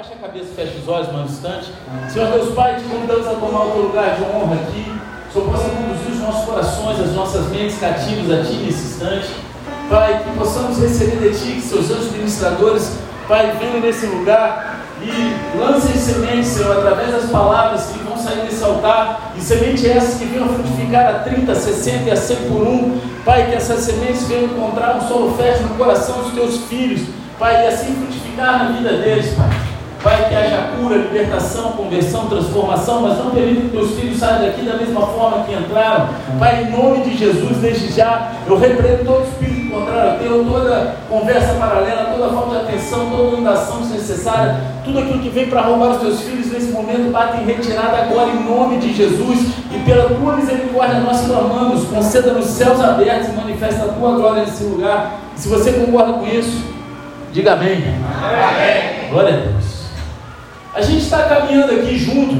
Baixa a cabeça, fecha os olhos mais um instante. Senhor Deus Pai, te convidamos a tomar o teu lugar de honra aqui. Senhor, possa conduzir os nossos corações, as nossas mentes cativas a Ti nesse instante. Pai, que possamos receber de Ti, que seus anjos ministradores, Pai, venham nesse lugar e lancem sementes, Senhor, através das palavras que vão sair desse altar, e sementes essas que venham frutificar a 30, 60 e a 100 por um. Pai, que essas sementes venham encontrar um solo fértil no coração dos Teus filhos, Pai, e assim frutificar na vida deles, Pai. Pai, que haja cura, libertação, conversão, transformação, mas não permita que teus filhos saiam daqui da mesma forma que entraram. Pai, em nome de Jesus, desde já, eu repreendo todo espírito contrário teu, toda conversa paralela, toda falta de atenção, toda inundação desnecessária, tudo aquilo que vem para roubar os teus filhos nesse momento, bate em retirada agora em nome de Jesus e pela tua misericórdia nós clamamos, conceda nos céus abertos e manifesta a tua glória nesse lugar. Se você concorda com isso, diga amém. amém. Glória a Deus. A gente está caminhando aqui junto,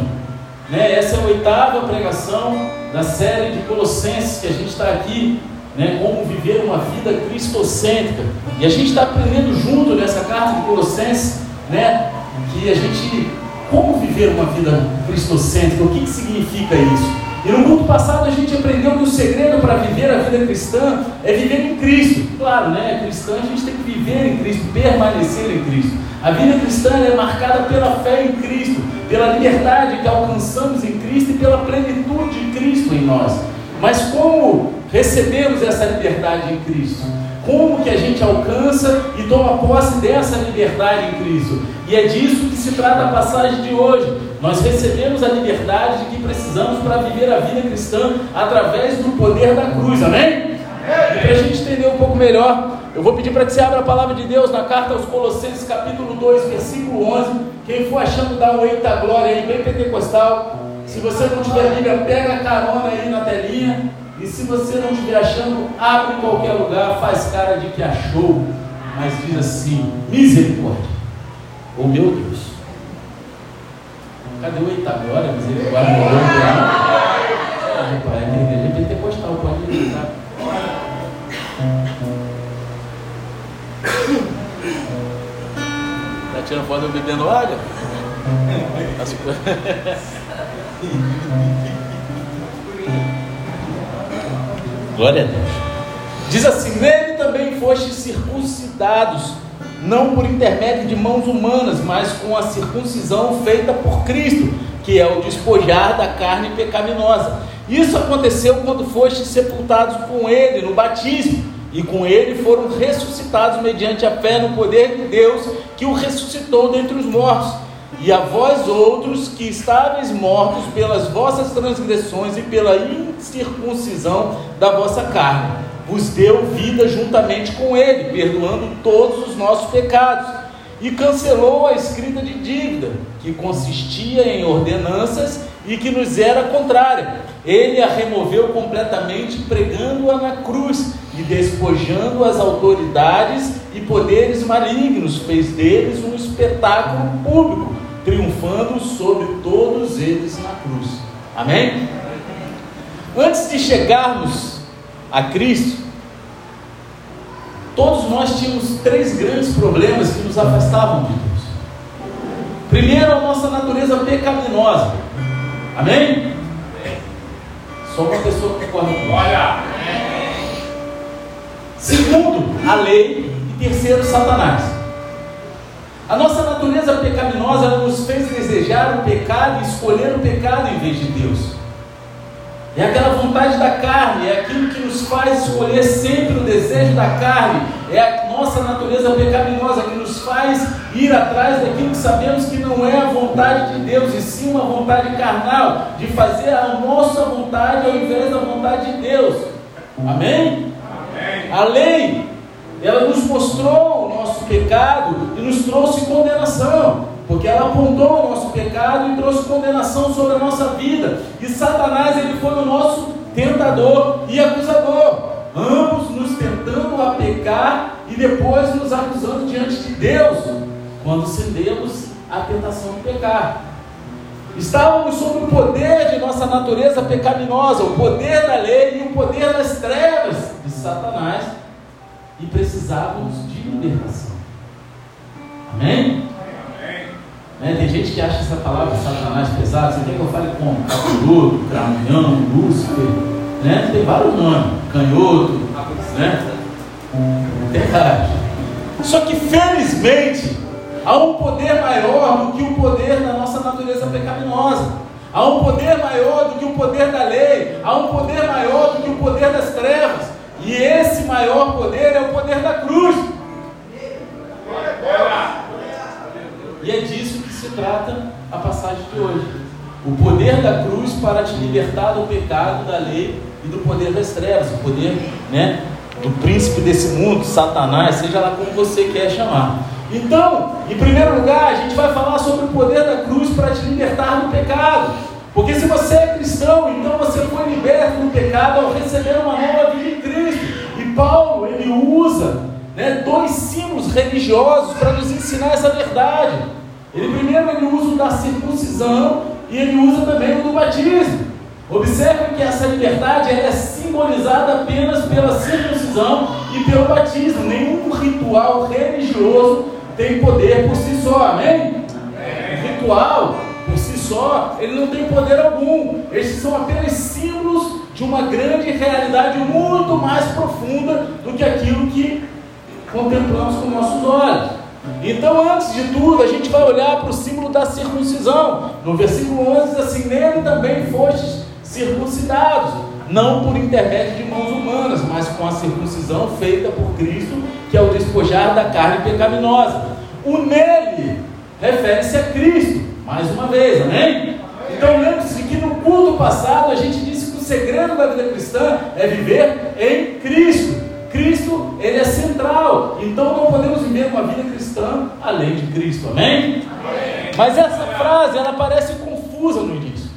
né? Essa é a oitava pregação da série de Colossenses que a gente está aqui, né? Como viver uma vida cristocêntrica. E a gente está aprendendo junto nessa carta de Colossenses, né? Que a gente como viver uma vida cristocêntrica, o que, que significa isso? E no culto passado a gente aprendeu que o segredo para viver a vida cristã é viver em Cristo. Claro, né? Cristã a gente tem que viver em Cristo, permanecer em Cristo. A vida cristã é marcada pela fé em Cristo, pela liberdade que alcançamos em Cristo e pela plenitude de Cristo em nós. Mas como recebemos essa liberdade em Cristo? Como que a gente alcança e toma posse dessa liberdade em Cristo? E é disso que se trata a passagem de hoje. Nós recebemos a liberdade de que precisamos para viver a vida cristã através do poder da cruz, amém? E para a gente entender um pouco melhor, eu vou pedir para que você abra a palavra de Deus na carta aos Colossenses, capítulo 2, versículo 11. Quem for achando, dá um eita glória aí, bem pentecostal. Se você não tiver Bíblia, pega a carona aí na telinha. E se você não estiver achando, abre em qualquer lugar, faz cara de que achou, mas diz assim: misericórdia. Oh meu Deus. Cadê o eita glória? Misericórdia. Ah, pai, a igreja é pentecostal, pode ir, tá? Tá tirando foto bebendo água? Glória a Deus. Diz assim: Nele também fostes circuncidados, não por intermédio de mãos humanas, mas com a circuncisão feita por Cristo, que é o despojar da carne pecaminosa. Isso aconteceu quando fostes sepultados com Ele no batismo e com ele foram ressuscitados mediante a fé no poder de Deus que o ressuscitou dentre os mortos. E a vós outros que estáveis mortos pelas vossas transgressões e pela incircuncisão da vossa carne, vos deu vida juntamente com ele, perdoando todos os nossos pecados, e cancelou a escrita de dívida, que consistia em ordenanças e que nos era contrária. Ele a removeu completamente, pregando-a na cruz e despojando as autoridades e poderes malignos, fez deles um espetáculo público, triunfando sobre todos eles na cruz. Amém? Antes de chegarmos a Cristo, todos nós tínhamos três grandes problemas que nos afastavam de Deus. Primeiro, a nossa natureza pecaminosa. Amém? Só uma pessoa que concorda com Olha! Segundo, a lei. E terceiro, Satanás. A nossa natureza pecaminosa nos fez desejar o pecado e escolher o pecado em vez de Deus. É aquela vontade da carne, é aquilo que nos faz escolher sempre o desejo da carne, é a nossa natureza pecaminosa que nos faz ir atrás daquilo que sabemos que não é a vontade de Deus, e sim uma vontade carnal, de fazer a nossa vontade ao invés da vontade de Deus. Amém? Amém. A lei, ela nos mostrou pecado e nos trouxe condenação porque ela apontou o nosso pecado e trouxe condenação sobre a nossa vida. E Satanás ele foi o nosso tentador e acusador, ambos nos tentando a pecar e depois nos acusando diante de Deus, quando cedemos à tentação de pecar. Estávamos sob o poder de nossa natureza pecaminosa, o poder da lei e o poder das trevas de Satanás, e precisávamos de libertação. Amém? Né? Tem gente que acha essa palavra Satanás pesada. Você quer que eu fale como? Capiroto, Cramião, Lúcifer. Né? Tem vários nomes. Canhoto. Né? Verdade. Só que felizmente há um poder maior do que o poder da nossa natureza pecaminosa. Há um poder maior do que o poder da lei. Há um poder maior do que o poder das trevas. E esse maior poder é o poder da cruz. E é disso que se trata a passagem de hoje. O poder da cruz para te libertar do pecado, da lei e do poder das trevas, o poder né, do príncipe desse mundo, Satanás, seja lá como você quer chamar. Então, em primeiro lugar, a gente vai falar sobre o poder da cruz para te libertar do pecado. Porque se você é cristão, então você foi liberto do pecado ao receber uma nova vida em Cristo. E Paulo, ele usa né, dois símbolos religiosos para nos ensinar essa verdade. Ele primeiro ele usa o da circuncisão e ele usa também o do batismo. Observe que essa liberdade é simbolizada apenas pela circuncisão e pelo batismo. Nenhum ritual religioso tem poder por si só, amém? O ritual por si só, ele não tem poder algum. Estes são apenas símbolos de uma grande realidade muito mais profunda do que aquilo que contemplamos com nossos olhos. Então, antes de tudo, a gente vai olhar para o símbolo da circuncisão. No versículo 11 diz assim: Nele também fostes circuncidados, não por intermédio de mãos humanas, mas com a circuncisão feita por Cristo, que é o despojar da carne pecaminosa. O nele refere-se a Cristo, mais uma vez, amém? Então lembre-se que no culto passado a gente disse que o segredo da vida cristã é viver em Cristo. Cristo, ele é central. Então não podemos viver uma vida cristã além de Cristo. Amém? Amém? Mas essa frase, ela parece confusa no início.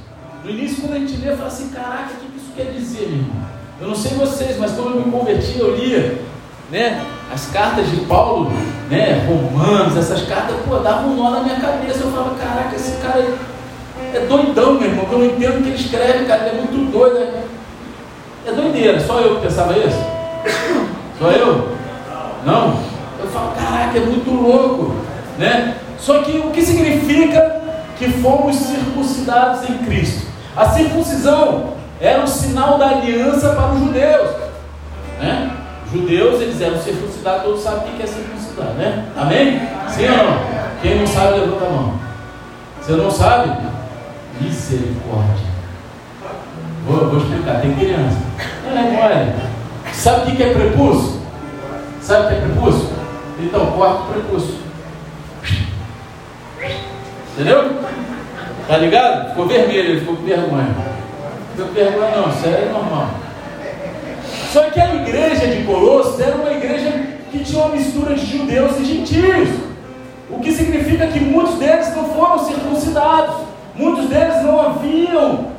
No início, quando a gente lê, fala assim: caraca, o que isso quer dizer, meu irmão? Eu não sei vocês, mas quando eu me converti, eu lia né, as cartas de Paulo, né, Romanos, essas cartas, pô, davam um nó na minha cabeça. Eu falava: caraca, esse cara é, doidão, meu irmão, eu não entendo o que ele escreve, cara, ele é muito doido. É, é doideira, só eu que pensava isso? Só eu? Não? Eu falo: caraca, é muito louco, né? Só que o que significa que fomos circuncidados em Cristo? A circuncisão era o sinal da aliança para os judeus. Né? Judeus eles eram circuncidados, todos sabem o que é circuncidar, né? Amém? Sim ou não? Quem não sabe, levanta a mão. Você não sabe? Misericórdia. Vou, vou explicar, tem criança. Não é Sabe o que é prepúcio? Sabe o que é prepúcio? Então, corta o prepúcio. Entendeu? Tá ligado? Ficou vermelho, ele ficou com vergonha. Ficou com vergonha não, isso é normal. Só que a igreja de Colossos era uma igreja que tinha uma mistura de judeus e gentios. O que significa que muitos deles não foram circuncidados. Muitos deles não haviam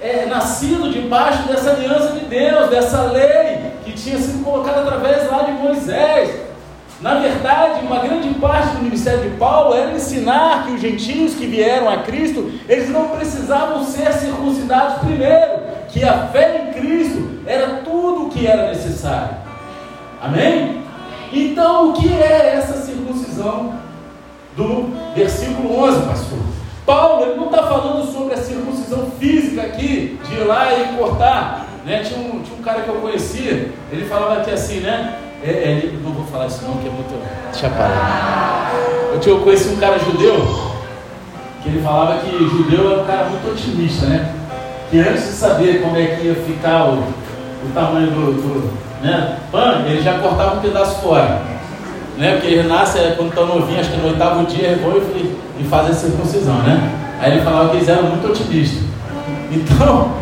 é, nascido debaixo dessa aliança de Deus, dessa lei que tinha sido colocada através lá de Moisés. Na verdade, uma grande parte do ministério de Paulo era ensinar que os gentios que vieram a Cristo, eles não precisavam ser circuncidados primeiro, que a fé em Cristo era tudo o que era necessário. Amém? Então, o que é essa circuncisão do versículo 11, pastor? Paulo ele não está física aqui, de ir lá e cortar. Né? Tinha, um, tinha um cara que eu conhecia, ele falava aqui assim, né? É, é, não vou falar isso não, que é muito. Deixa eu Eu, tinha, eu conheci um cara judeu, que ele falava que judeu era um cara muito otimista, né? Que antes de saber como é que ia ficar o, o tamanho do, do né, pão, ele já cortava um pedaço fora. Né? Porque ele nasce é, quando estão novinho, acho que no oitavo dia, vão e, e fazem a circuncisão, né? Aí ele falava que eles eram muito otimistas. Então,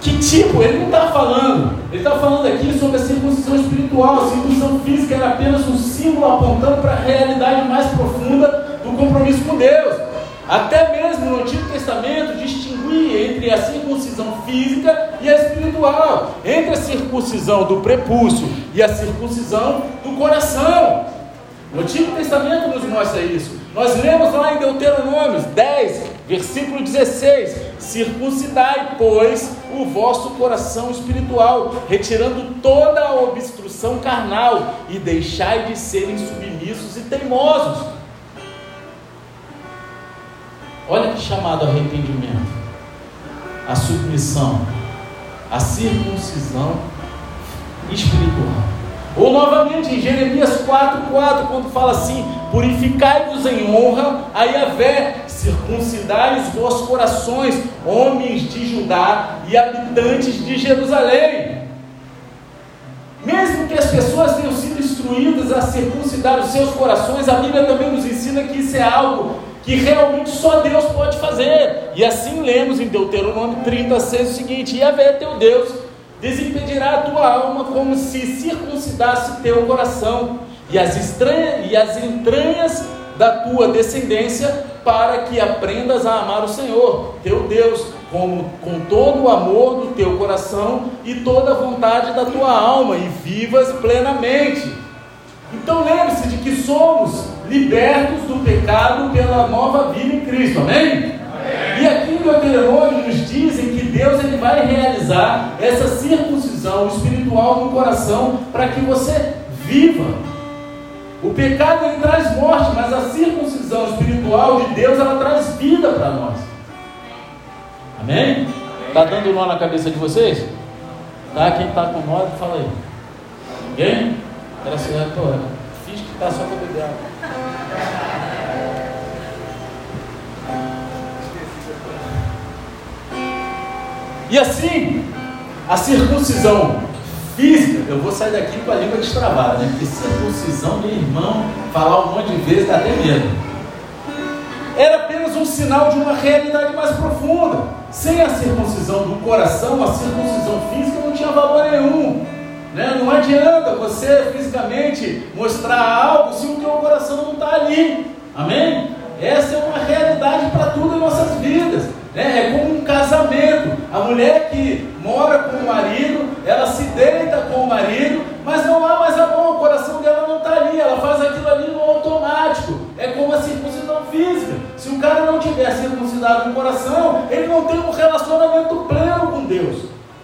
que tipo? Ele não está falando. Ele está falando aqui sobre a circuncisão espiritual. A circuncisão física era apenas um símbolo apontando para a realidade mais profunda do compromisso com Deus. Até mesmo no Antigo Testamento distinguia entre a circuncisão física e a espiritual, entre a circuncisão do prepúcio e a circuncisão do coração. O Antigo Testamento nos mostra isso. Nós lemos lá em Deuteronômio 10, versículo 16: Circuncidai, pois, o vosso coração espiritual, retirando toda a obstrução carnal, e deixai de serem submissos e teimosos. Olha que chamado arrependimento, a submissão, a circuncisão espiritual. Ou novamente em Jeremias 4,4, quando fala assim: Purificai-vos em honra a Yahvé, circuncidai os vossos corações, homens de Judá e habitantes de Jerusalém. Mesmo que as pessoas tenham sido instruídas a circuncidar os seus corações, a Bíblia também nos ensina que isso é algo que realmente só Deus pode fazer. E assim lemos em Deuteronômio 36 o seguinte: Yahvé teu Deus desimpedirá a tua alma como se circuncidasse teu coração e as, estranha, e as entranhas da tua descendência, para que aprendas a amar o Senhor, teu Deus, com, com todo o amor do teu coração e toda a vontade da tua alma, e vivas plenamente. Então lembre-se de que somos libertos do pecado pela nova vida em Cristo, amém? E aqui em Deuteronômio nos dizem que Deus ele vai realizar essa circuncisão espiritual no coração para que você viva. O pecado ele traz morte, mas a circuncisão espiritual de Deus ela traz vida para nós. Amém? Tá dando nó na cabeça de vocês? Tá? Quem está com nó, fala aí. Ninguém? Era certo, olha. Finge que está só para beber água. E assim, a circuncisão física, eu vou sair daqui com a língua destravada, né? Porque circuncisão, meu irmão, falar um monte de vezes dá até medo. Era apenas um sinal de uma realidade mais profunda. Sem a circuncisão do coração, a circuncisão física não tinha valor nenhum. Né? Não adianta você fisicamente mostrar algo se o teu coração não está ali. Amém? Essa é uma realidade para tudo em nossas vidas. Né? É como um casamento. A mulher que mora com o marido, ela se deita com o marido, mas não há mais amor, o coração dela não está ali, ela faz aquilo ali no automático. É como a circuncisão física. Se o cara não tiver circuncidado no coração, ele não tem um relacionamento pleno com Deus.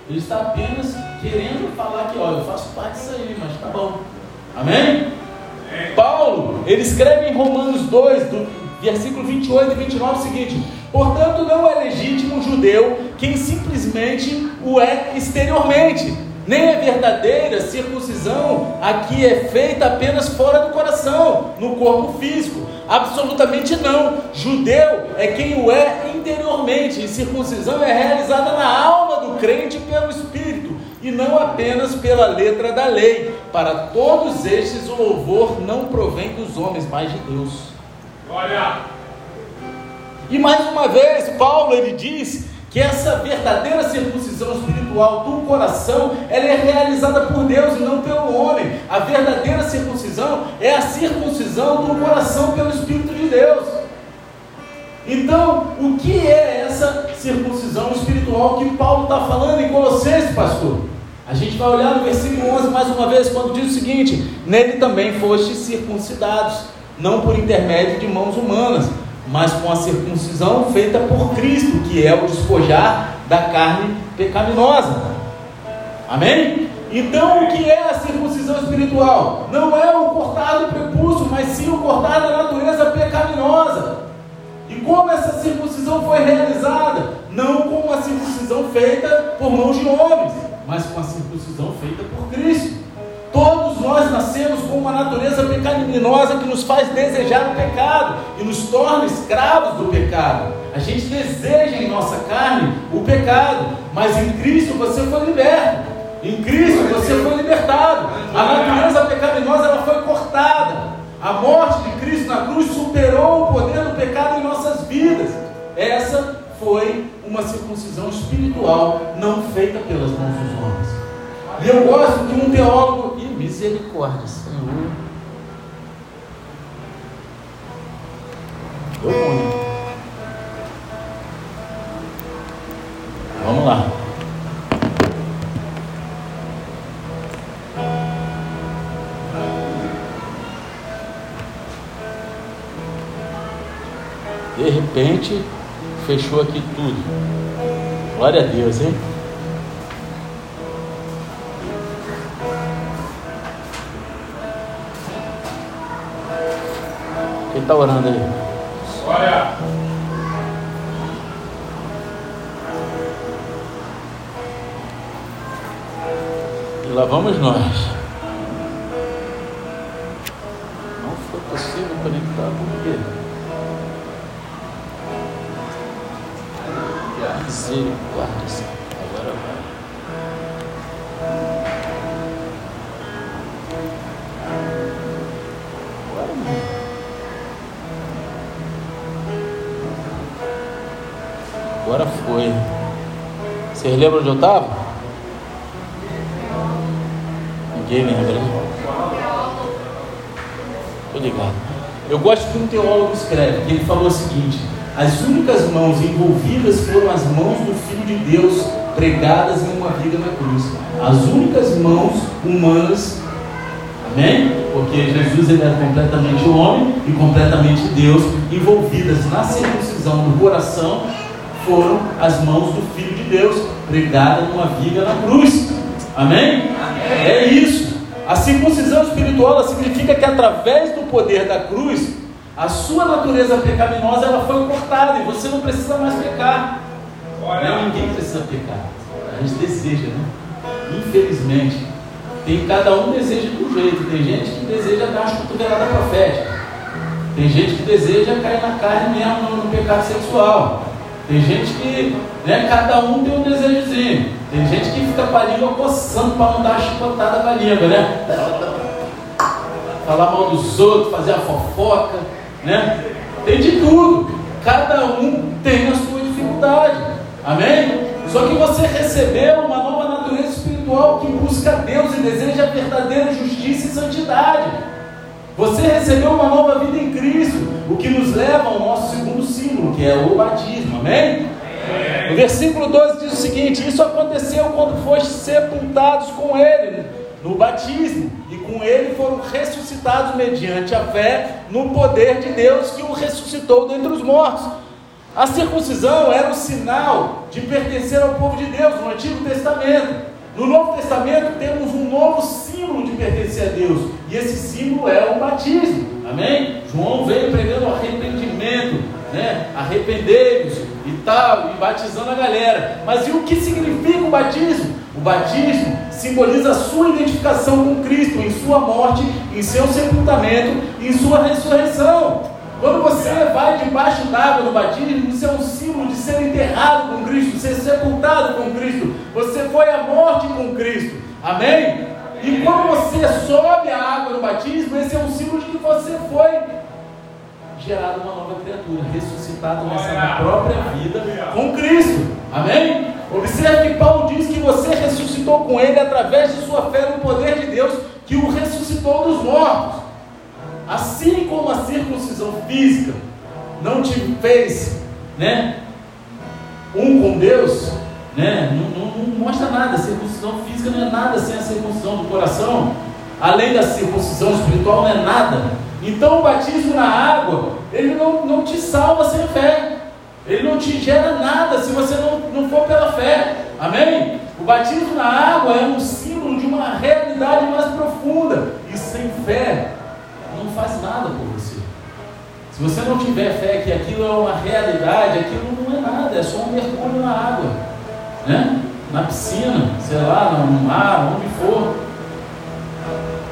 Ele está apenas querendo falar que, olha, eu faço parte disso aí, mas tá bom. Amém? Paulo, ele escreve em Romanos 2, do versículo 28 e 29 o seguinte: Portanto, não é legítimo um judeu quem simplesmente o é exteriormente, nem a verdadeira circuncisão aqui é feita apenas fora do coração, no corpo físico. Absolutamente não. Judeu é quem o é interiormente, e circuncisão é realizada na alma do crente pelo Espírito, e não apenas pela letra da lei. Para todos estes, o louvor não provém dos homens, mas de Deus. Glória! E mais uma vez, Paulo ele diz que essa verdadeira circuncisão espiritual do coração, ela é realizada por Deus e não pelo homem. A verdadeira circuncisão é a circuncisão do coração pelo Espírito de Deus. Então, o que é essa circuncisão espiritual que Paulo está falando em Colossenses, pastor? A gente vai olhar no versículo 11 mais uma vez, quando diz o seguinte: Nele também fostes circuncidados, não por intermédio de mãos humanas mas com a circuncisão feita por Cristo, que é o despojar da carne pecaminosa. Amém? Então, o que é a circuncisão espiritual? Não é o cortar do prepúcio, mas sim o cortar da natureza pecaminosa. E como essa circuncisão foi realizada? Não com uma circuncisão feita por mãos de homens, mas com a circuncisão feita por Cristo. Todos nós nascemos com uma natureza pecaminosa que nos faz desejar o pecado e nos torna escravos do pecado. A gente deseja em nossa carne o pecado, mas em Cristo você foi liberto. Em Cristo você foi libertado. A natureza pecaminosa ela foi cortada. A morte de Cristo na cruz superou o poder do pecado em nossas vidas. Essa foi uma circuncisão espiritual não feita pelas mãos dos homens. E eu gosto de um teólogo, misericórdia, Senhor. Vamos lá. De repente, fechou aqui tudo. Glória a Deus, hein? está orando aí. Olha. E lá vamos nós. Vocês lembram onde eu estava? Ninguém lembra, né? Estou ligado. Eu gosto que um teólogo escreve, que ele falou o seguinte: as únicas mãos envolvidas foram as mãos do Filho de Deus pregadas em uma viga na cruz. As únicas mãos humanas, amém? Porque Jesus ele era completamente homem e completamente Deus, envolvidas na circuncisão do coração, foram as mãos do Filho de Deus pregadas numa viga na cruz. Amém? Amém? É isso. A circuncisão espiritual significa que através do poder da cruz, a sua natureza pecaminosa ela foi cortada e você não precisa mais pecar. Olha. Ninguém precisa pecar. A gente deseja, né? Infelizmente, tem cada um deseja de um jeito. Tem gente que deseja dar uma cotovelada profética. Tem gente que deseja cair na carne mesmo no pecado sexual. Tem gente que, né, cada um tem um desejozinho. Tem gente que fica com a língua coçando para não dar a chicotada com a língua, né? Falar mal dos outros, fazer a fofoca, né? Tem de tudo. Cada um tem a sua dificuldade. Amém? Só que você recebeu uma nova natureza espiritual que busca Deus e deseja verdadeira justiça e santidade. Você recebeu uma nova vida em Cristo, o que nos leva ao nosso segundo símbolo, que é o batismo. Amém? O versículo 12 diz o seguinte: Isso aconteceu quando foste sepultados com Ele no batismo, e com Ele foram ressuscitados mediante a fé no poder de Deus que o ressuscitou dentre os mortos. A circuncisão era o sinal de pertencer ao povo de Deus no Antigo Testamento. No Novo Testamento temos um novo símbolo de pertencer a Deus, e esse símbolo é o batismo. Amém? João veio pregando arrependimento, né? Arrependei-vos e tal, e batizando a galera. Mas e o que significa o batismo? O batismo simboliza a sua identificação com Cristo em sua morte, em seu sepultamento em sua ressurreição. Quando você vai debaixo d'água no batismo, isso é um símbolo de ser enterrado com Cristo, ser sepultado com Cristo. Você foi à morte com Cristo. Amém? E quando você sobe a água no batismo, esse é um símbolo de que você foi gerado uma nova criatura, ressuscitado nessa própria vida com Cristo. Amém? Observe que Paulo diz que você ressuscitou com ele através de sua fé no poder de Deus que o ressuscitou dos mortos. Assim como a circuncisão física não te fez, né, um com Deus, né, não, não, não mostra nada. A circuncisão física não é nada sem a circuncisão do coração. Além da circuncisão espiritual, não é nada. Então o batismo na água, ele não, não te salva sem fé. Ele não te gera nada se você não, não for pela fé. Amém? O batismo na água é um símbolo de uma realidade mais profunda. E sem fé, não faz nada por você. Se você não tiver fé que aquilo é uma realidade, aquilo não é nada, é só um mergulho na água. Né? Na piscina, sei lá, no mar, onde for.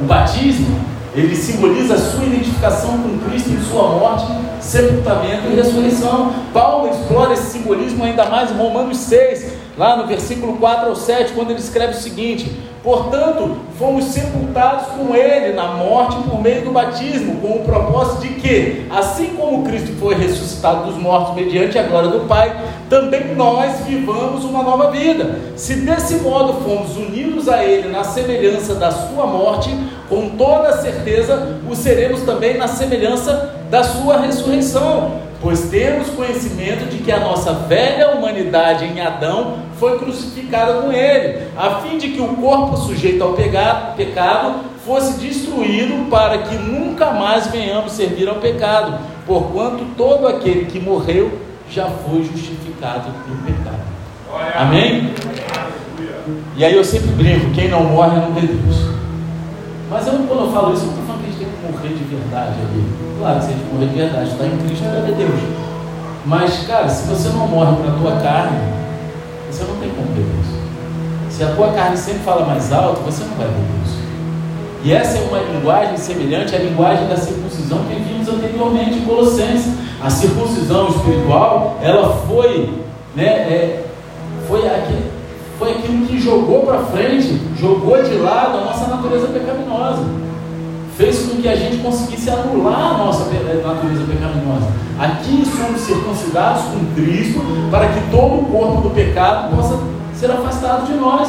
O batismo ele simboliza a sua identificação com Cristo em sua morte, sepultamento e ressurreição. Paulo explora esse simbolismo ainda mais em Romanos 6, lá no versículo 4 ao 7, quando ele escreve o seguinte: Portanto, fomos sepultados com ele na morte por meio do batismo, com o propósito de que, assim como Cristo foi ressuscitado dos mortos mediante a glória do Pai, também nós vivamos uma nova vida. Se desse modo fomos unidos a ele na semelhança da sua morte, com toda certeza o seremos também na semelhança da sua ressurreição. Pois temos conhecimento de que a nossa velha humanidade em Adão foi crucificada com ele, a fim de que o corpo sujeito ao pecado fosse destruído, para que nunca mais venhamos servir ao pecado, porquanto todo aquele que morreu já foi justificado no pecado. Amém? E aí eu sempre brinco: quem não morre não vê Deus. Mas eu, quando eu falo isso, eu morrer de verdade ali. Claro se a gente morrer de verdade, está em Cristo, vai ver Deus. Mas, cara, se você não morre para a tua carne, você não tem como ver Deus. se a tua carne sempre fala mais alto, você não vai ver isso. E essa é uma linguagem semelhante à linguagem da circuncisão que vimos anteriormente em Colossenses. A circuncisão espiritual, ela foi, né, é, foi, aquele, foi aquilo que jogou para frente, jogou de lado a nossa natureza pecaminosa. Fez com que a gente conseguisse anular a nossa natureza pecaminosa. Aqui somos circuncidados com Cristo para que todo o corpo do pecado possa ser afastado de nós.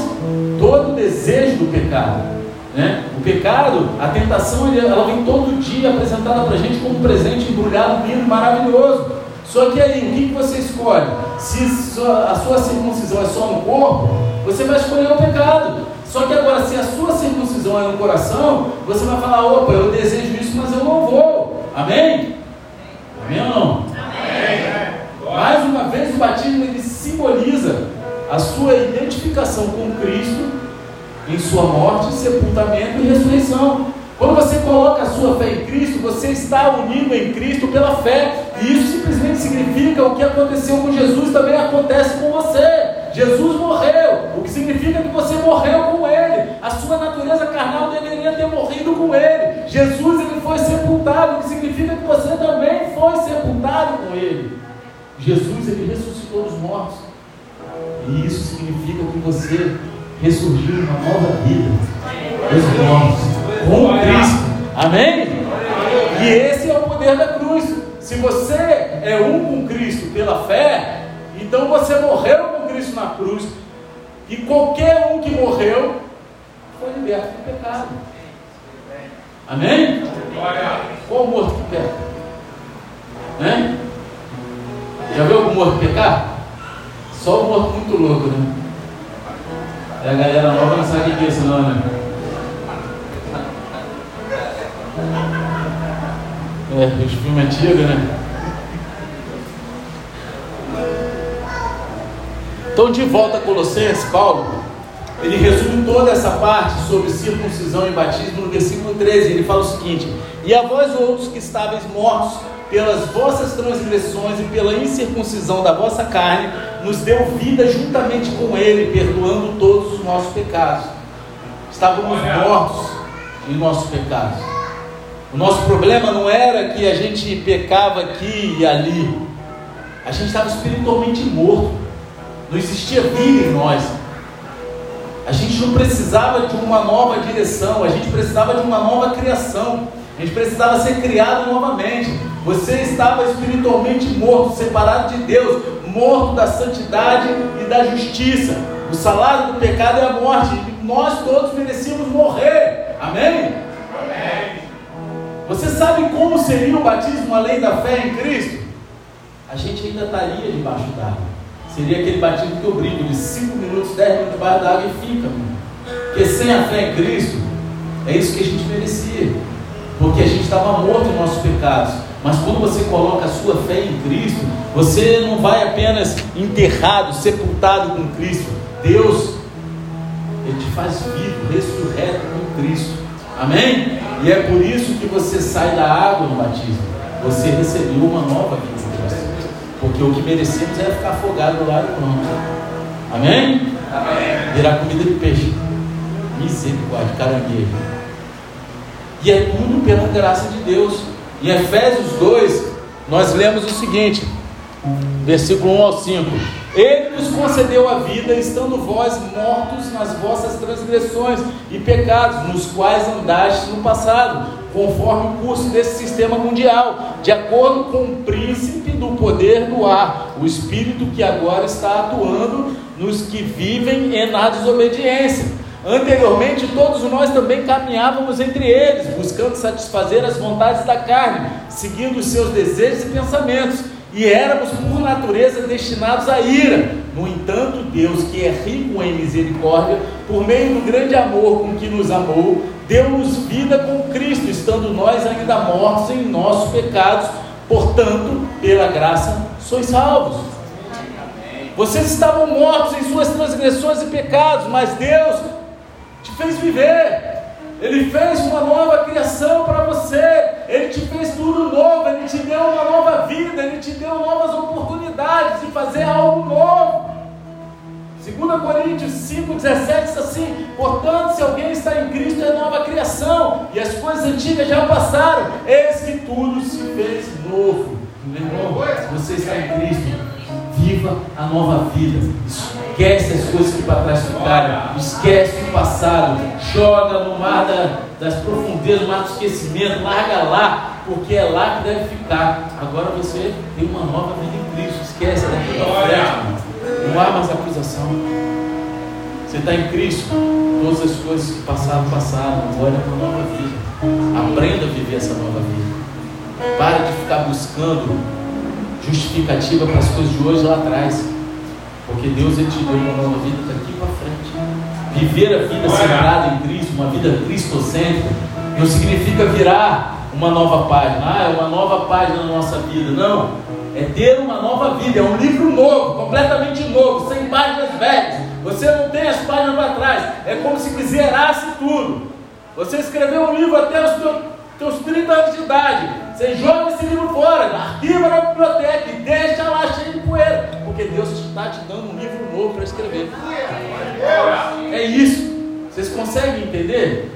Todo o desejo do pecado. Né? O pecado, a tentação, ela vem todo dia apresentada para a gente como um presente embrulhado, lindo, maravilhoso. Só que aí, o que você escolhe? Se a sua circuncisão é só no corpo, você vai escolher o pecado. Só que agora, se a sua circuncisão é no coração, você vai falar: opa, eu desejo isso, mas eu não vou. Amém? Amém ou não? Amém. Mais uma vez, o batismo ele simboliza a sua identificação com Cristo em sua morte, sepultamento e ressurreição. Quando você coloca a sua fé em Cristo, você está unido em Cristo pela fé. E isso simplesmente significa o que aconteceu com Jesus também acontece com você. Jesus morreu, o que significa que você morreu com ele. A sua natureza carnal deveria ter morrido com ele. Jesus ele foi sepultado, o que significa que você também foi sepultado com ele. Jesus ele ressuscitou dos mortos. E isso significa que você ressurgiu uma nova vida dos mortos com Cristo. Amém? E esse é o poder da cruz. Se você é um com Cristo pela fé, então você morreu com Cristo na cruz. E qualquer um que morreu foi liberto do pecado. Amém? Qual morto que peca? Né? Já viu algum morto pecar? Só o morto muito louco, né? É a galera nova não sabe o que é isso não, né? É, os filmes antigos, né? Então, de volta a Colossenses, Paulo, ele resume toda essa parte sobre circuncisão e batismo no versículo 13. Ele fala o seguinte: E a vós outros que estáveis mortos pelas vossas transgressões e pela incircuncisão da vossa carne, nos deu vida juntamente com Ele, perdoando todos os nossos pecados. Estávamos mortos em nossos pecados. O nosso problema não era que a gente pecava aqui e ali, a gente estava espiritualmente morto, não existia vida em nós. A gente não precisava de uma nova direção, a gente precisava de uma nova criação, a gente precisava ser criado novamente. Você estava espiritualmente morto, separado de Deus, morto da santidade e da justiça. O salário do pecado é a morte. Nós todos merecíamos morrer. Amém? Amém? Você sabe como seria o batismo além da fé em Cristo? A gente ainda estaria debaixo d'água. Seria aquele batismo que eu brinco de 5 minutos, 10 minutos debaixo d'água e fica. Porque sem a fé em Cristo, é isso que a gente merecia. Porque a gente estava morto em nossos pecados. Mas quando você coloca a sua fé em Cristo, você não vai apenas enterrado, sepultado com Cristo. Deus, Ele te faz vivo, ressurreto com Cristo. Amém? E é por isso que você sai da água no batismo. Você recebeu uma nova vida. Porque o que merecemos é ficar afogado lá e pronto. Amém? Amém? Virar comida de peixe. Misericórdia, caranguejo. E é tudo pela graça de Deus. Em Efésios 2, nós lemos o seguinte, versículo 1 ao 5: Ele nos concedeu a vida, estando vós mortos nas vossas transgressões e pecados, nos quais andastes no passado, conforme o curso desse sistema mundial, de acordo com o príncipe do poder do ar, o espírito que agora está atuando nos que vivem na desobediência. Anteriormente, todos nós também caminhávamos entre eles, buscando satisfazer as vontades da carne, seguindo os seus desejos e pensamentos, e éramos por natureza destinados à ira. No entanto, Deus, que é rico em misericórdia, por meio do grande amor com que nos amou, deu-nos vida com Cristo, estando nós ainda mortos em nossos pecados. Portanto, pela graça sois salvos. Vocês estavam mortos em suas transgressões e pecados, mas Deus te fez viver. Ele fez uma nova criação para você. Ele te fez tudo novo. Ele te deu uma nova vida. Ele te deu novas oportunidades de fazer algo novo. 2 2 Coríntios 5,17 diz assim: Portanto, se alguém está em Cristo, é nova criação, e as coisas antigas já passaram, eis que tudo se fez novo. Meu irmão, se você está em Cristo, viva a nova vida. Esquece as coisas que para trás ficaram, esquece o passado, joga no mar da, das profundezas, no mar do esquecimento, larga lá, porque é lá que deve ficar. Agora você tem uma nova vida em Cristo, esquece daqui para frente, não há mais acusação. Você está em Cristo, todas as coisas que passaram, passaram, agora é uma nova vida. Aprenda a viver essa nova vida. Pare de ficar buscando justificativa para as coisas de hoje lá atrás. Porque Deus ele te deu uma nova vida daqui para frente. Viver a vida centrada em Cristo, uma vida cristocêntrica, não significa virar uma nova página. Ah, é uma nova página na nossa vida. Não. É ter uma nova vida. É um livro novo, completamente novo, sem páginas velhas. Você não tem as páginas para trás. É como se zerasse tudo. Você escreveu um livro até os teus teus 30 anos de idade, você joga esse livro fora, arquiva na biblioteca e deixa lá cheio de poeira, porque Deus está te dando um livro novo para escrever. É isso. Vocês conseguem entender?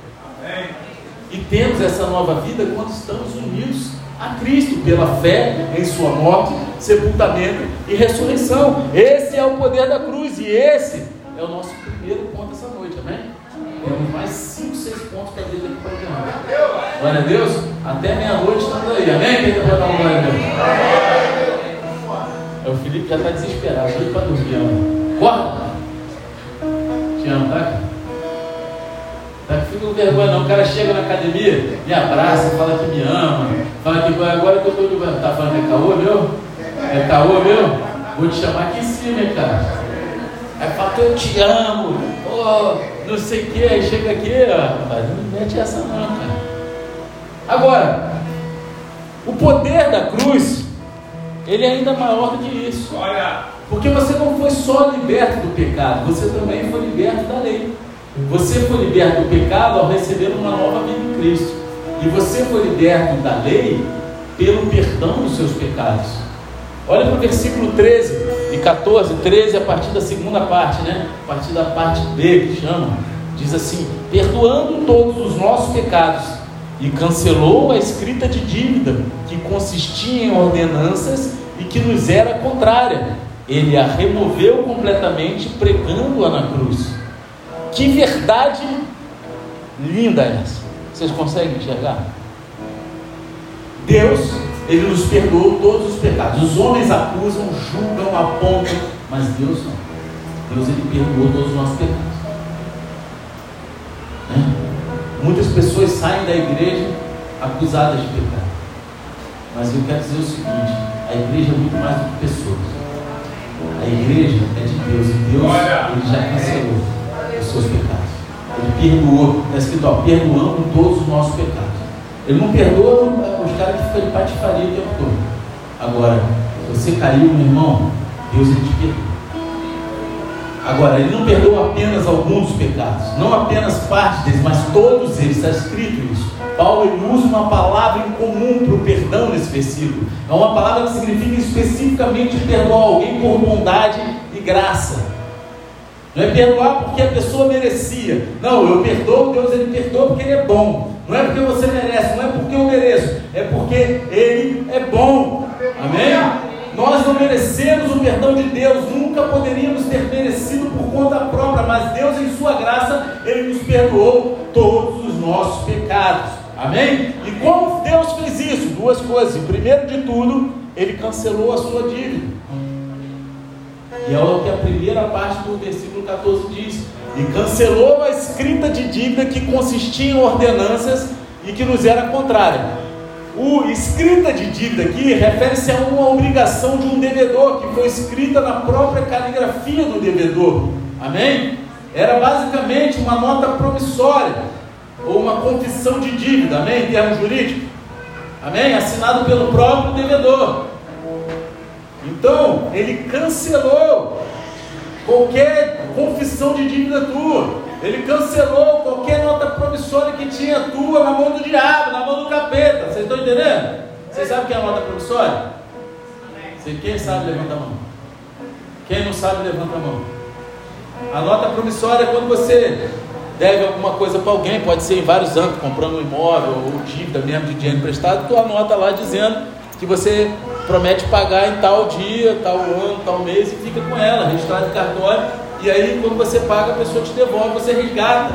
E temos essa nova vida quando estamos unidos a Cristo pela fé em Sua morte, sepultamento e ressurreição. Esse é o poder da cruz e esse é o nosso primeiro Temos mais 5, 6 pontos para ver daqui para diante. Glória a Deus. Até meia-noite estamos aí. Amém? Quem está dar uma glória a Deus? É, o Felipe já está desesperado. Doido para dormir. Ó. Corta. Te amo, tá? Tá fica com vergonha não. O cara chega na academia, me abraça, fala que me ama. Fala que agora que eu estou de. Tá falando é caô meu? É caô meu? Vou te chamar aqui em cima, hein, cara. Aí fala que eu te amo. Oh, não sei o que, aí chega aqui, ó, não mete essa não, cara. Agora, o poder da cruz, ele é ainda maior do que isso. Olha. Porque você não foi só liberto do pecado, você também foi liberto da lei. Você foi liberto do pecado ao receber uma nova vida em Cristo. E você foi liberto da lei pelo perdão dos seus pecados. Olha para o versículo 13 e 14, 13, a partir da segunda parte, né? A partir da parte B que chama, diz assim: perdoando todos os nossos pecados, e cancelou a escrita de dívida que consistia em ordenanças e que nos era contrária. Ele a removeu completamente, pregando-a na cruz. Que verdade linda é essa! Vocês conseguem enxergar? Deus ele nos perdoou todos os pecados. Os homens acusam, julgam, apontam, mas Deus não. Deus ele perdoou todos os nossos pecados. Né? Muitas pessoas saem da igreja acusadas de pecado. Mas eu quero dizer o seguinte: a igreja é muito mais do que pessoas. A igreja é de Deus e Deus ele já cancelou os seus pecados. Ele perdoou, está escrito, ó, perdoando todos os nossos pecados. Ele não perdoa os caras que ficam de patifaria o tempo todo. Agora, você caiu, meu irmão, Deus ele te perdoa. Agora, ele não perdoa apenas alguns dos pecados, não apenas parte deles, mas todos eles, está escrito isso. Paulo ele usa uma palavra em comum para o perdão nesse versículo. É uma palavra que significa especificamente perdoar alguém por bondade e graça. Não é perdoar porque a pessoa merecia. Não, eu perdoo, Deus ele perdoa porque ele é bom. Não é porque você merece, não é porque eu mereço, é porque ele é bom. Amém? Nós não merecemos o perdão de Deus, nunca poderíamos ter merecido por conta própria, mas Deus, em Sua graça, Ele nos perdoou todos os nossos pecados. Amém? E como Deus fez isso? Duas coisas. Primeiro de tudo, Ele cancelou a sua dívida. E é o que a primeira parte do versículo 14 diz: E cancelou a escrita de dívida que consistia em ordenanças e que nos era contrária. O escrita de dívida aqui refere-se a uma obrigação de um devedor que foi escrita na própria caligrafia do devedor. Amém? Era basicamente uma nota promissória ou uma confissão de dívida, amém? Em termos jurídicos. Amém? Assinado pelo próprio devedor. Então, ele cancelou qualquer confissão de dívida tua. Ele cancelou qualquer nota promissória que tinha tua na mão do diabo, na mão do capeta. Vocês estão entendendo? Vocês sabem o que é a nota promissória? Quem sabe, levanta a mão. Quem não sabe, levanta a mão. A nota promissória é quando você deve alguma coisa para alguém, pode ser em vários âmbitos, comprando um imóvel ou dívida mesmo de dinheiro emprestado, tu anota lá dizendo que você promete pagar em tal dia, tal ano, tal mês e fica com ela, registrado em cartório. E aí, quando você paga, a pessoa te devolve, você resgata.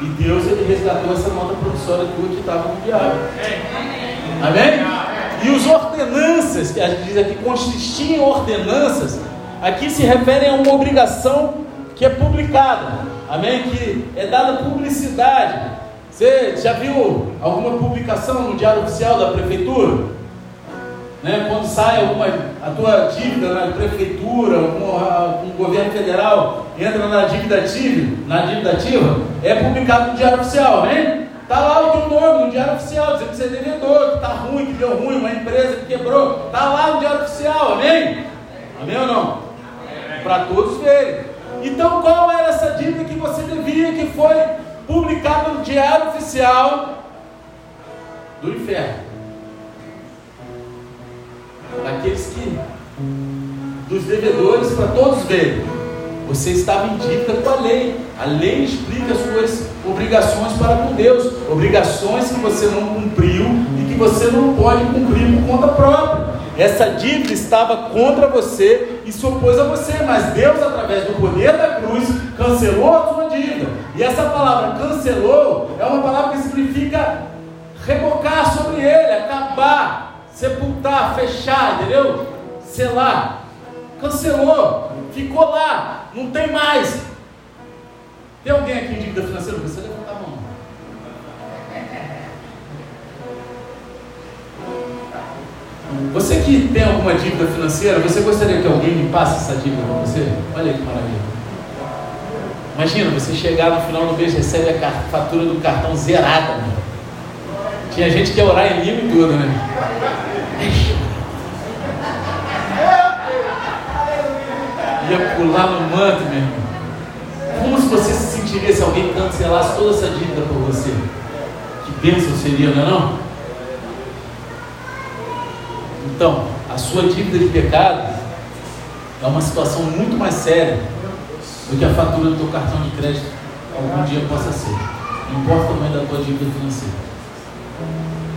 E Deus ele resgatou essa nota promissória tua que estava no diabo. Amém? E os ordenanças, que a gente diz aqui, consistiam em ordenanças, aqui se referem a uma obrigação que é publicada. Amém? Que é dada publicidade. Você já viu alguma publicação no Diário Oficial da Prefeitura? Né? Quando sai alguma a tua dívida na prefeitura, com, o governo federal, entra na dívida ativa, na dívida ativa, é publicado no Diário Oficial, amém? Está lá o teu nome no Diário Oficial, dizendo que você é devedor, que está ruim, que deu ruim, uma empresa que quebrou. Está lá no Diário Oficial, amém? Amém ou não? Para todos verem. Então, qual era essa dívida que você devia, que foi publicada no Diário Oficial do Inferno? Daqueles que, dos devedores, para todos verem. Você estava em dívida com a lei. A lei explica as suas obrigações para com Deus, obrigações que você não cumpriu e que você não pode cumprir por conta própria. Essa dívida estava contra você e se opôs a você, mas Deus, através do poder da cruz, cancelou a sua dívida. E essa palavra cancelou é uma palavra que significa rebocar sobre ele, acabar, sepultar, fechar, entendeu? Selar. Cancelou, ficou lá, não tem mais. Tem alguém aqui em dívida financeira? Você levantar a mão. Você que tem alguma dívida financeira, você gostaria que alguém passe essa dívida para você? Olha que maravilha. Imagina, você chegar no final do mês e recebe a fatura do cartão zerada. Tinha gente que ia orar em língua e tudo, né? Ia pular no manto, meu irmão. Como se você se sentiria se alguém cancelasse toda essa dívida por você? Que bênção seria, não é não? Então, a sua dívida de pecado é uma situação muito mais séria do que a fatura do teu cartão de crédito algum dia possa ser. Não importa o tamanho da tua dívida financeira.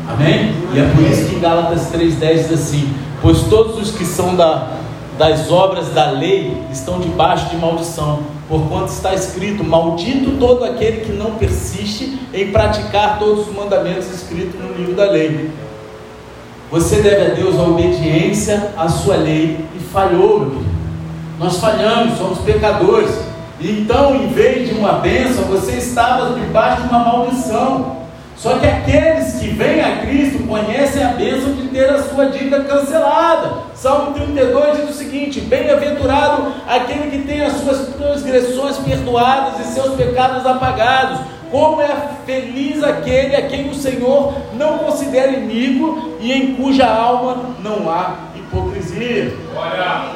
Amém? E é por isso que em Gálatas 3,10 diz assim: Pois todos os que são da, das obras da lei estão debaixo de maldição, porquanto está escrito: Maldito todo aquele que não persiste em praticar todos os mandamentos escritos no livro da lei. Você deve a Deus a obediência à sua lei e falhou, meu. Nós falhamos, somos pecadores. Então, em vez de uma bênção, você estava debaixo de uma maldição. Só que aqueles que vêm a Cristo conhecem a bênção de ter a sua dívida cancelada. Salmo 32 diz o seguinte: Bem-aventurado aquele que tem as suas transgressões perdoadas e seus pecados apagados como é feliz aquele a quem o Senhor não considera inimigo e em cuja alma não há hipocrisia. Olha.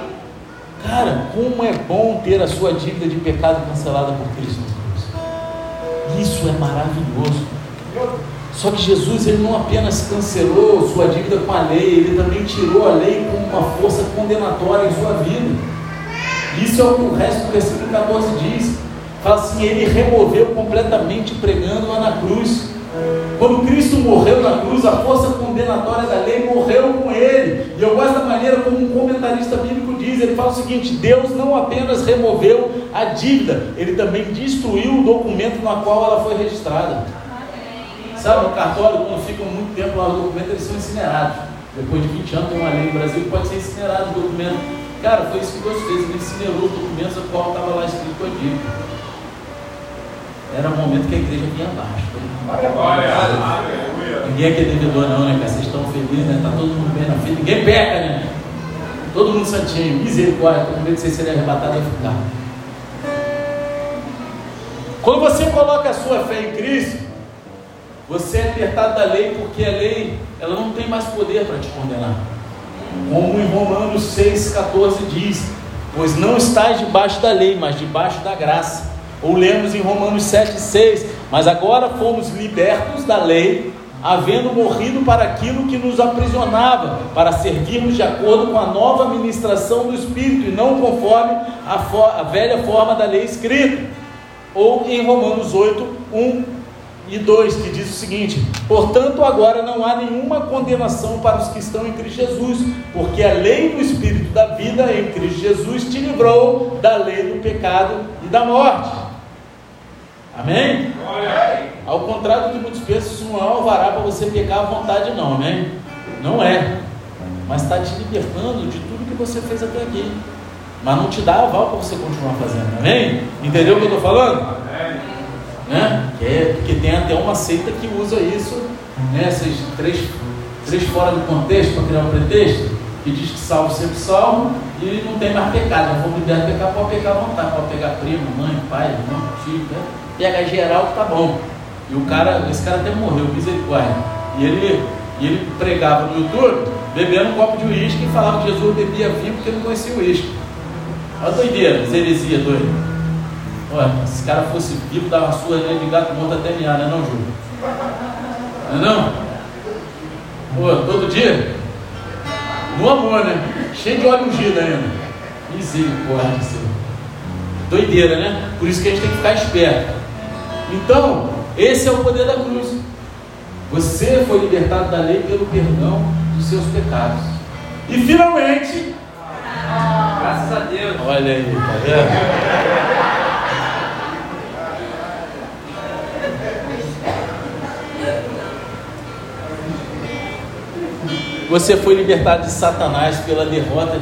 Cara, como é bom ter a sua dívida de pecado cancelada por Cristo. Isso é maravilhoso. Só que Jesus ele não apenas cancelou sua dívida com a lei, ele também tirou a lei com uma força condenatória em sua vida. Isso é o que o resto do versículo 14 diz. Fala assim, ele removeu completamente pregando lá na cruz. Quando Cristo morreu na cruz, a força condenatória da lei morreu com ele. E eu gosto da maneira como um comentarista bíblico diz: ele fala o seguinte: Deus não apenas removeu a dívida, ele também destruiu o documento na qual ela foi registrada. Sabe, no cartório, quando ficam muito tempo lá os documentos, eles são incinerados. Depois de 20 anos, tem uma lei no Brasil que pode ser incinerado o documento. Cara, foi isso que Deus fez, ele incinerou os documentos a qual estava lá escrito a dívida era o momento que a igreja vinha abaixo. Ninguém aqui é devedor não, né, cara? Vocês estão felizes, né? Está todo mundo bem na fila. Ninguém peca, né? Todo mundo santinho, misericórdia, com medo de vocês serem arrebatados e ficar. Quando você coloca a sua fé em Cristo, você é apertado da lei, porque a lei ela não tem mais poder para te condenar. Como em Romanos 6,14 diz: Pois não estás debaixo da lei, mas debaixo da graça. Ou lemos em Romanos 7,6: Mas agora fomos libertos da lei havendo morrido para aquilo que nos aprisionava, para servirmos de acordo com a nova ministração do Espírito, e não conforme a, a velha forma da lei escrita. Ou em Romanos 8, 1 e 2, que diz o seguinte: Portanto, agora não há nenhuma condenação para os que estão em Cristo Jesus, porque a lei do Espírito da vida em Cristo Jesus te livrou da lei do pecado e da morte. Amém? Ao contrário que muitos pensam, isso não é um alvará para você pecar à vontade, não, amém? Não é. Mas está te libertando de tudo que você fez até aqui. Mas não te dá aval para você continuar fazendo, amém? Entendeu o que eu estou falando? Amém. Né? Que é, porque tem até uma seita que usa isso, né? Essas três, três fora do contexto para criar um pretexto, que diz que salvo sempre salvo e não tem mais pecado. Já vou liberar pecar, pode pecar à vontade, pode pegar primo, mãe, pai, irmão, tio, né? pega geral que tá bom. E o cara, esse cara até morreu, misericórdia. E ele, e ele pregava no YouTube, bebendo um copo de uísque e falava que Jesus bebia vinho porque não conhecia o uísque. Olha a doideira, heresia doida. Olha, se esse cara fosse vivo, dava sua de gato morto até mear, né não, Júlio? Não é não? Pô, todo dia? No amor, né? Cheio de óleo ungido ainda. Misericórdia, Senhor. Doideira, né? Por isso que a gente tem que ficar esperto. Então, esse é o poder da cruz. Você foi libertado da lei pelo perdão dos seus pecados. E finalmente, graças a Deus. Olha aí, tá vendo? Você foi libertado de Satanás pela derrota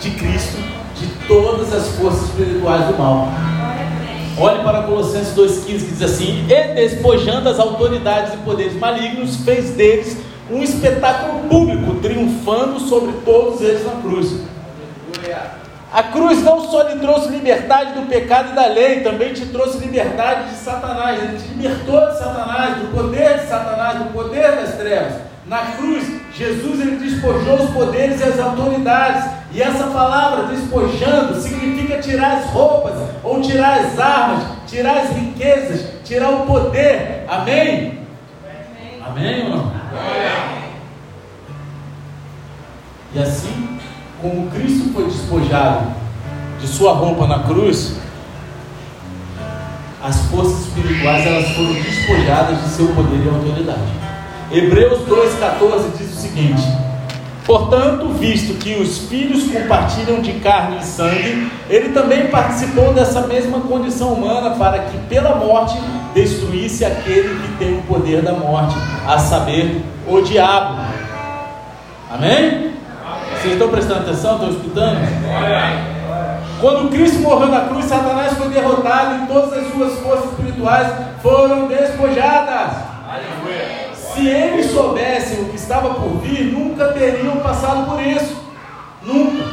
de Cristo de todas as forças espirituais do mal. Olhe para Colossenses 2,15 que diz assim: E despojando as autoridades e poderes malignos, fez deles um espetáculo público, triunfando sobre todos eles na cruz. A cruz não só lhe trouxe liberdade do pecado e da lei, também te trouxe liberdade de Satanás. Ele te libertou de Satanás, do poder de Satanás, do poder das trevas. Na cruz, Jesus ele despojou os poderes e as autoridades. E essa palavra despojando significa tirar as roupas, ou tirar as armas, tirar as riquezas, tirar o poder. Amém? Amém, ou não? E assim, como Cristo foi despojado de sua roupa na cruz, as forças espirituais elas foram despojadas de seu poder e autoridade. Hebreus 2,14 diz o seguinte: Portanto, visto que os filhos compartilham de carne e sangue, ele também participou dessa mesma condição humana para que pela morte destruísse aquele que tem o poder da morte, a saber, o diabo. Amém? Vocês estão prestando atenção? Estão escutando? Quando Cristo morreu na cruz, Satanás foi derrotado e todas as suas forças espirituais foram despojadas. Aleluia. Se eles soubessem o que estava por vir, nunca teriam passado por isso. Nunca.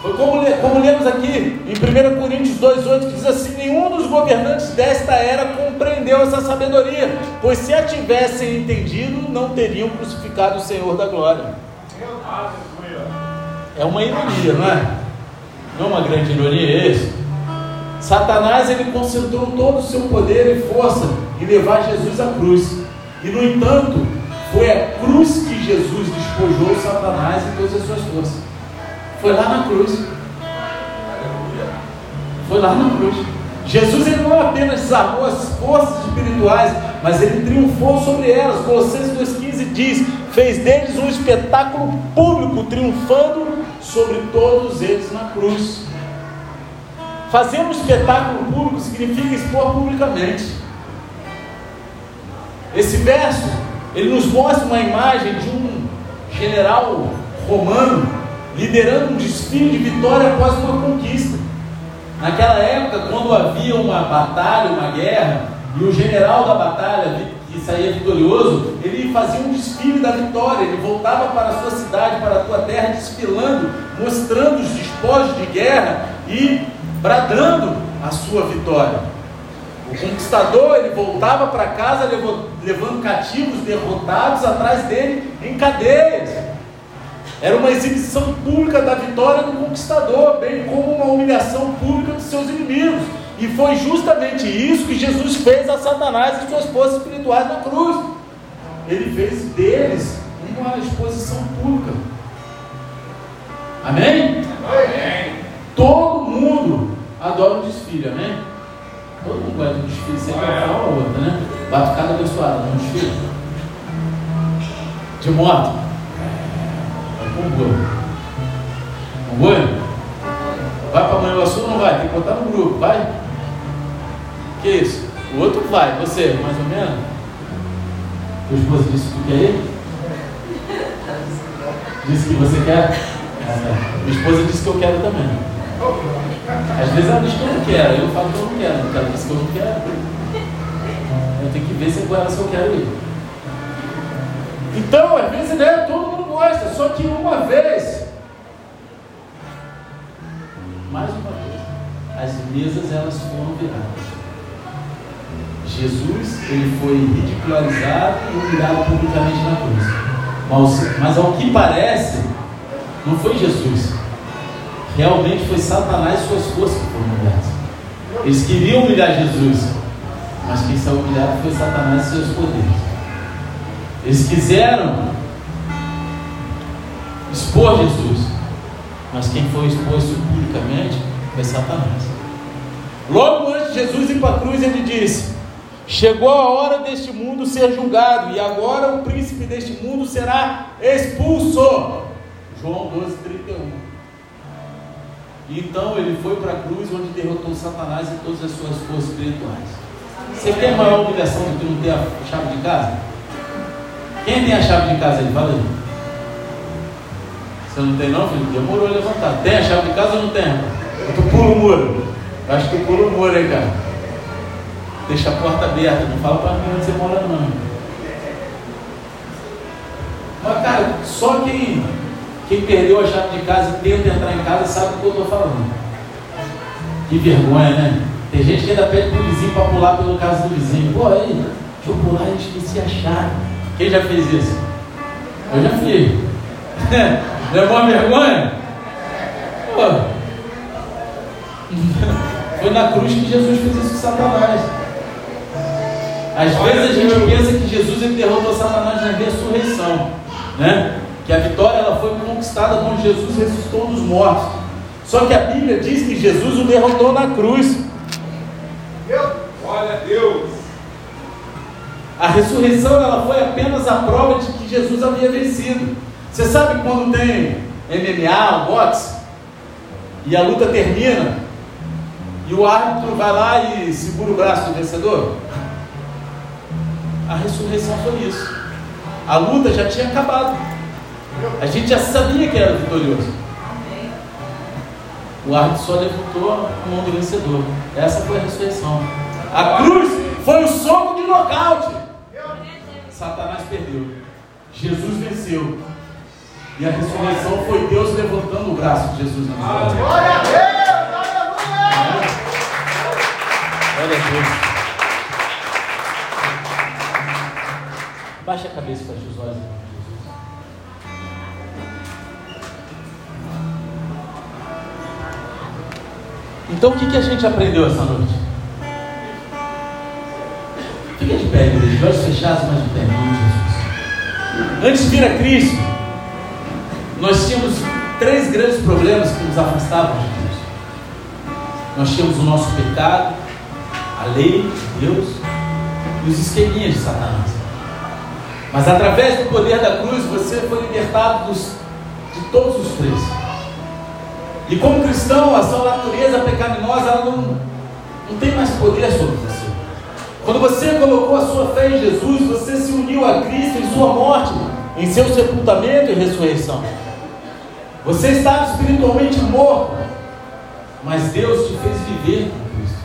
Foi como, como lemos aqui em 1 Coríntios 2,8 que diz assim: nenhum dos governantes desta era compreendeu essa sabedoria, pois se a tivessem entendido, não teriam crucificado o Senhor da glória. É uma ironia, não é? Não é uma grande ironia isso? Satanás ele concentrou todo o seu poder e força em levar Jesus à cruz. E no entanto, foi a cruz que Jesus despojou Satanás e todas as suas forças. Foi lá na cruz. Foi lá na cruz. Jesus ele não apenas desarmou as forças espirituais, mas ele triunfou sobre elas. Colossenses 2,15 diz: fez deles um espetáculo público, triunfando sobre todos eles na cruz. Fazer um espetáculo público significa expor publicamente. Esse verso, ele nos mostra uma imagem de um general romano liderando um desfile de vitória após uma conquista. Naquela época, quando havia uma batalha, uma guerra, e o general da batalha que saía vitorioso, ele fazia um desfile da vitória, ele voltava para a sua cidade, para a tua terra, desfilando, mostrando os despojos de guerra e bradando a sua vitória. O conquistador ele voltava para casa levando cativos derrotados atrás dele em cadeias. Era uma exibição pública da vitória do conquistador, bem como uma humilhação pública de seus inimigos. E foi justamente isso que Jesus fez a Satanás e suas forças espirituais na cruz. ele fez deles uma exposição pública. Amém? Amém. Todo mundo adora um desfile, amém? Todo mundo gosta de um desfile, sempre uma forma ou outra, né? Batucada abençoada, um desfile. De moto. Vai com boi. Com boi? Vai para Manhuaçu ou não vai? Tem que botar no grupo, vai? Que isso? O outro vai, você, mais ou menos? Tua esposa disse que quer ir? Disse que você quer? Ah, Minha esposa disse que eu quero também. Às vezes ela diz que eu não quero, eu falo que eu não quero, ela disse que eu não quero. Eu tenho que ver se é com ela se eu quero ir. Então, às vezes, né, todo mundo gosta, só que uma vez, mais uma vez, as mesas elas foram viradas. Jesus ele foi ridicularizado e humilhado publicamente na cruz. Mas, mas ao que parece, não foi Jesus. Realmente foi Satanás e suas forças que foram humilhadas. Eles queriam humilhar Jesus, mas quem saiu humilhado foi Satanás e seus poderes. Eles quiseram expor Jesus, mas quem foi exposto publicamente foi Satanás. Logo antes de Jesus ir para a cruz, ele disse: Chegou a hora deste mundo ser julgado, e agora o príncipe deste mundo será expulso. João 12, 31. Então ele foi para a cruz onde derrotou Satanás e todas as suas forças espirituais. Você quer maior humilhação do que não ter a chave de casa? Quem tem a chave de casa aí? Fala aí. Você não tem não, filho? Demorou a levantar. Tem a chave de casa ou não tem? Tu pula o muro. Eu acho que tu pula o muro aí, cara. Deixa a porta aberta, não fala para mim onde você mora não. Mas cara, só quem, quem perdeu a chave de casa e tenta entrar em casa sabe o que eu estou falando. Que vergonha, né? Tem gente que ainda pede pro vizinho para pular pelo caso do vizinho. Pô, aí, deixa eu pular e esqueci a chave. Quem já fez isso? Eu já fiz. Não é uma vergonha? Pô. Foi na cruz que Jesus fez isso com Satanás. Às vezes a gente pensa que Jesus ele derrotou Satanás na ressurreição, né? Que a vitória ela foi conquistada quando Jesus ressuscitou dos mortos. Só que a Bíblia diz que Jesus o derrotou na cruz. Olha Deus. A ressurreição ela foi apenas a prova de que Jesus havia vencido. Você sabe quando tem MMA, boxe, e a luta termina, e o árbitro vai lá e segura o braço do vencedor? A ressurreição foi isso. A luta já tinha acabado. A gente já sabia que era vitorioso. O árbitro só levantou a mão do vencedor. Essa foi a ressurreição. A cruz foi o soco de nocaute. Satanás perdeu. Jesus venceu. E a ressurreição foi Deus levantando o braço de Jesus na vitória. Glória a Deus! Glória a Deus! Baixe a cabeça para os olhos. Então o que, que a gente aprendeu essa noite? Fica de pé, igreja, olhos fechados, mas de pé, de Jesus. Antes de vir a Cristo, nós tínhamos três grandes problemas que nos afastavam de Deus. Nós tínhamos o nosso pecado, a lei de Deus e os esqueminhas de Satanás. Mas através do poder da cruz você foi libertado dos, de todos os três. E como cristão, a sua natureza pecaminosa ela não, não tem mais poder sobre você. Quando você colocou a sua fé em Jesus, você se uniu a Cristo em sua morte, em seu sepultamento e ressurreição. Você estava espiritualmente morto, mas Deus te fez viver com Cristo.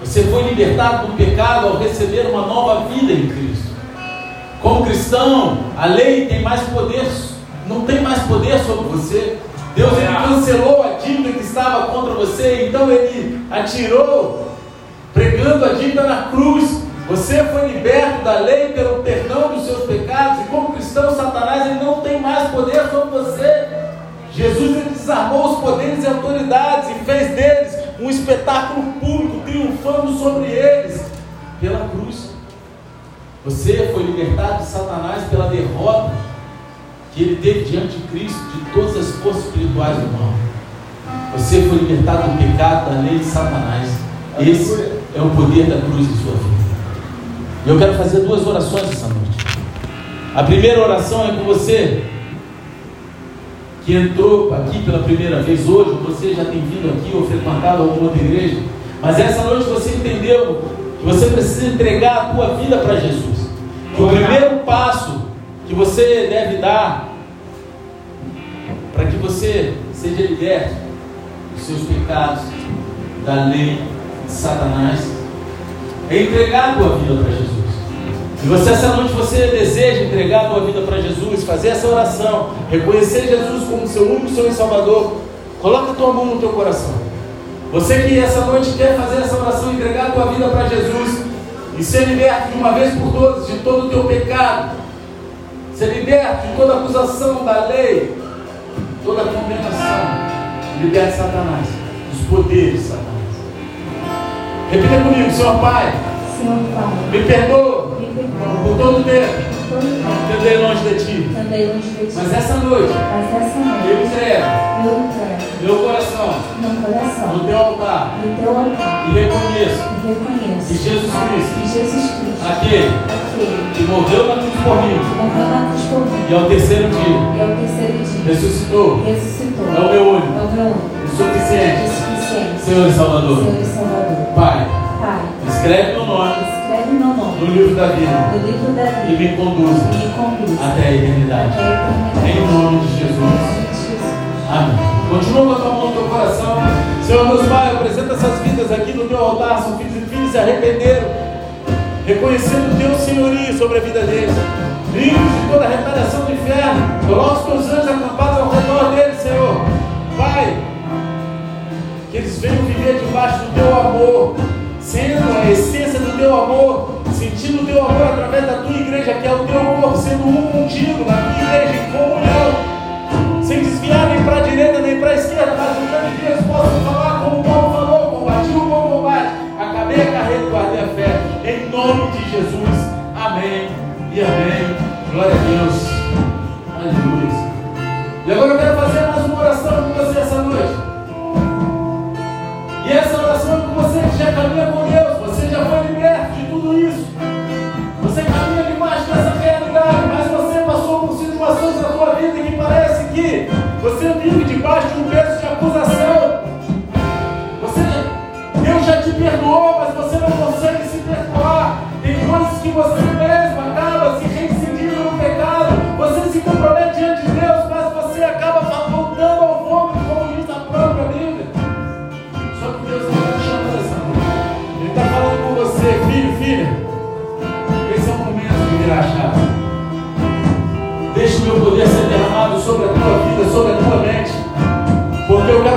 Você foi libertado do pecado ao receber uma nova vida em Cristo. Como cristão, a lei tem mais poder, não tem mais poder sobre você. Deus ele cancelou a dívida que estava contra você, então ele atirou, pregando a dívida na cruz. Você foi liberto da lei pelo perdão dos seus pecados, e como cristão, Satanás ele não tem mais poder sobre você. Jesus ele desarmou os poderes e autoridades e fez deles um espetáculo público, triunfando sobre eles pela cruz. Você foi libertado de Satanás pela derrota que ele teve diante de Cristo, de todas as forças espirituais do mal. Você foi libertado do pecado, da lei de Satanás. Esse é o poder da cruz de sua vida. E eu quero fazer duas orações essa noite. A primeira oração é com você que entrou aqui pela primeira vez hoje, você já tem vindo aqui ou frequentado alguma outra igreja, mas essa noite você entendeu que você precisa entregar a tua vida para Jesus. Que o primeiro passo que você deve dar para que você seja liberto dos seus pecados, da lei de Satanás, é entregar a tua vida para Jesus. E você essa noite você deseja entregar a tua vida para Jesus, fazer essa oração, reconhecer Jesus como seu único Senhor e Salvador, coloca a tua mão no teu coração. Você que essa noite quer fazer essa oração, entregar a tua vida para Jesus e ser liberto de uma vez por todas de todo o teu pecado, ser liberto de toda acusação da lei, toda condenação, liberte Satanás, dos poderes de Satanás. Repita comigo, Senhor Pai, Senhor Pai, me perdoa me perdoa por todo o tempo que andei longe de Ti. tempo andei longe de Ti. Mas essa noite Mas essa eu noite entrego eu entrego meu coração. Meu coração. No Teu altar. No Teu altar. E reconheço. E reconheço. Que Jesus Cristo, que Jesus Cristo, aquele aquele que morreu na cruz por mim. morreu na cruz por mim. E ao terceiro dia. E ao terceiro dia. Ressuscitou, ressuscitou, é o meu único, é o meu único, o suficiente. Suficiente, Senhor e Salvador. Senhor e Salvador. Pai, Pai, escreve meu nome. Escreve meu nome. No livro da vida. No livro da e vida me conduza e me conduz. Até a eternidade. até a Em eternidade. nome de Jesus. Em Jesus. Amém. Continua com a tua mão no teu coração. Senhor, Deus Pai, apresenta essas vidas aqui no teu altar. São filhos e filhas se arrependeram, reconhecendo o teu senhorio sobre a vida deles. Livres de toda a retaliação do inferno. Coloca os teus anjos acampados ao redor deles, Senhor. Pai, que eles venham viver debaixo do teu amor, sendo a essência do teu amor, sentindo o teu amor através da tua igreja, que é o teu corpo, sendo um contigo, na tua igreja, em comunhão, sem desviar nem para a direita nem para a esquerda, mas juntando que eles possam falar como Paulo falou: combati o bom combate, acabei a carreira guardei a fé, em nome de Jesus, amém e amém. Glória a Deus, aleluia. E agora eu quero fazer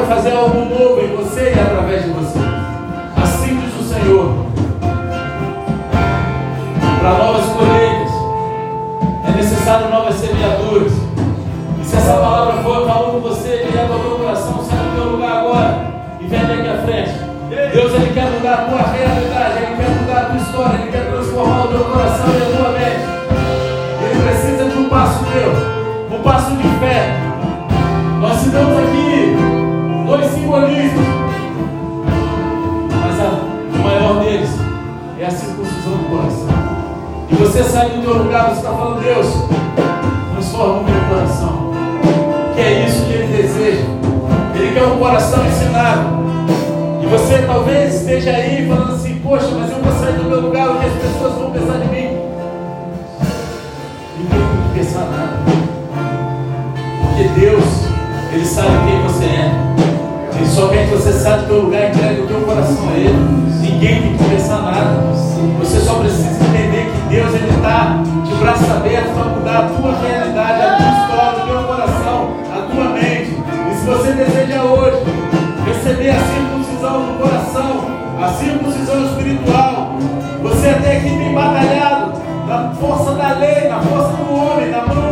fazer algo simbolismos, mas a- o maior deles é a circuncisão do coração. E você sai do teu lugar, você está falando, Deus, transforma o meu coração. Que é isso que Ele deseja. Ele quer um coração ensinado. E você talvez esteja aí falando assim, poxa, mas eu vou sair do meu lugar, que as pessoas vão pensar de mim? Ninguém tem que pensar nada. Porque Deus, Ele sabe quem você é. Que você saia do teu lugar e entregue o teu coração a Ele. Ninguém tem que pensar nada. Você só precisa entender que Deus Ele está de braços abertos para mudar a tua realidade, a tua história, o teu coração, a tua mente. E se você deseja hoje receber a circuncisão do coração, a circuncisão espiritual, você até aqui tem batalhado na força da lei, na força do homem, na mão